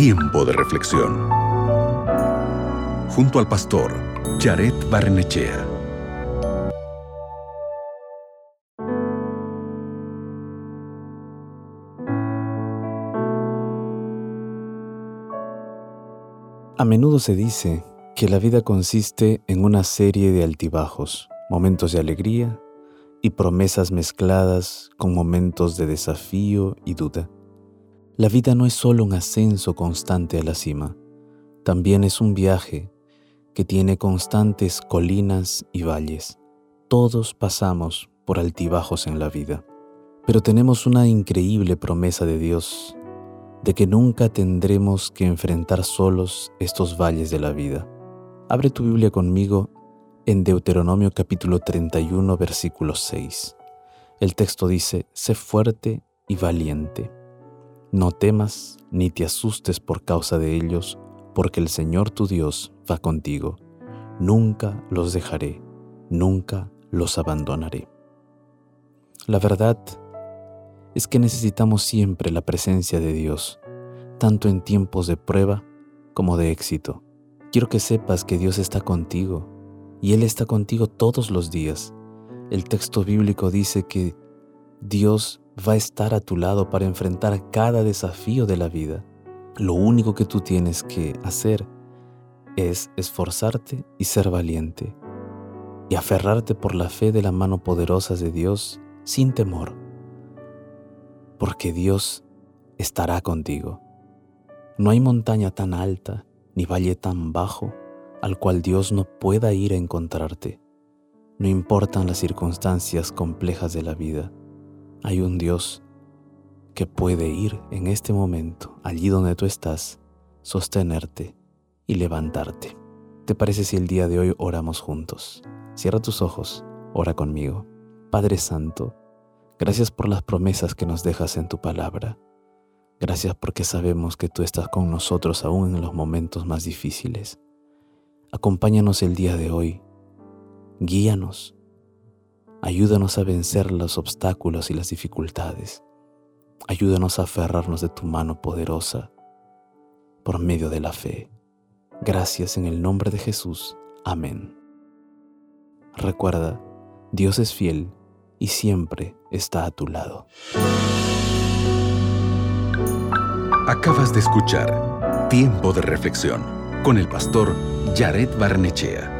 Tiempo de reflexión. Junto al pastor Jared Barnechea. A menudo se dice que la vida consiste en una serie de altibajos, momentos de alegría y promesas mezcladas con momentos de desafío y duda. La vida no es solo un ascenso constante a la cima, también es un viaje que tiene constantes colinas y valles. Todos pasamos por altibajos en la vida, pero tenemos una increíble promesa de Dios de que nunca tendremos que enfrentar solos estos valles de la vida. Abre tu Biblia conmigo en Deuteronomio capítulo 31 versículo 6. El texto dice, sé fuerte y valiente. No temas ni te asustes por causa de ellos, porque el Señor tu Dios va contigo. Nunca los dejaré, nunca los abandonaré. La verdad es que necesitamos siempre la presencia de Dios, tanto en tiempos de prueba como de éxito. Quiero que sepas que Dios está contigo y Él está contigo todos los días. El texto bíblico dice que Dios va a estar a tu lado para enfrentar cada desafío de la vida. Lo único que tú tienes que hacer es esforzarte y ser valiente y aferrarte por la fe de la mano poderosa de Dios sin temor, porque Dios estará contigo. No hay montaña tan alta ni valle tan bajo al cual Dios no pueda ir a encontrarte. No importan las circunstancias complejas de la vida, hay un Dios que puede ir en este momento, allí donde tú estás, sostenerte y levantarte. ¿Te parece si el día de hoy oramos juntos? Cierra tus ojos, ora conmigo. Padre Santo, gracias por las promesas que nos dejas en tu palabra. Gracias porque sabemos que tú estás con nosotros aún en los momentos más difíciles. Acompáñanos el día de hoy. Guíanos. Ayúdanos a vencer los obstáculos y las dificultades. Ayúdanos a aferrarnos de tu mano poderosa por medio de la fe. Gracias en el nombre de Jesús. Amén. Recuerda, Dios es fiel y siempre está a tu lado. Acabas de escuchar Tiempo de Reflexión con el pastor Jared Barnechea.